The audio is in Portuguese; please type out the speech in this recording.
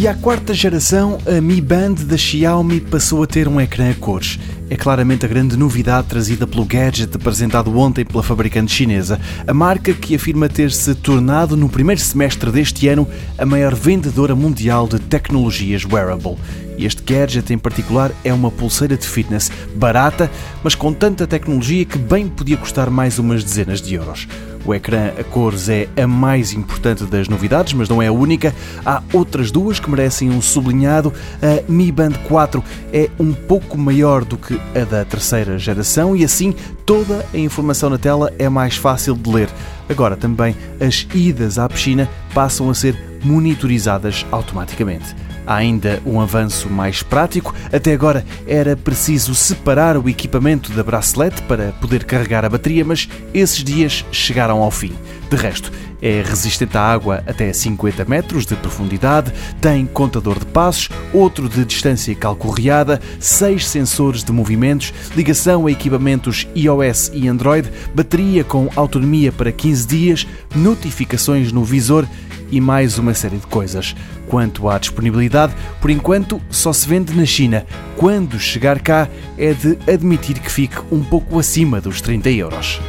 E à quarta geração, a Mi Band da Xiaomi passou a ter um ecrã a cores. É claramente a grande novidade trazida pelo gadget apresentado ontem pela fabricante chinesa. A marca que afirma ter se tornado no primeiro semestre deste ano a maior vendedora mundial de tecnologias wearable. E este gadget em particular é uma pulseira de fitness barata, mas com tanta tecnologia que bem podia custar mais umas dezenas de euros. O ecrã a cores é a mais importante das novidades, mas não é a única. Há outras duas que merecem um sublinhado. A Mi Band 4 é um pouco maior do que a da terceira geração e assim toda a informação na tela é mais fácil de ler. Agora também as idas à piscina passam a ser monitorizadas automaticamente. Há ainda um avanço mais prático. Até agora era preciso separar o equipamento da bracelete para poder carregar a bateria, mas esses dias chegaram ao fim. De resto, é resistente à água até 50 metros de profundidade, tem contador de passos, outro de distância calcorreada, seis sensores de movimentos, ligação a equipamentos iOS e Android, bateria com autonomia para 15 dias, notificações no visor e mais uma série de coisas. Quanto à disponibilidade, por enquanto só se vende na China. Quando chegar cá, é de admitir que fique um pouco acima dos 30 euros.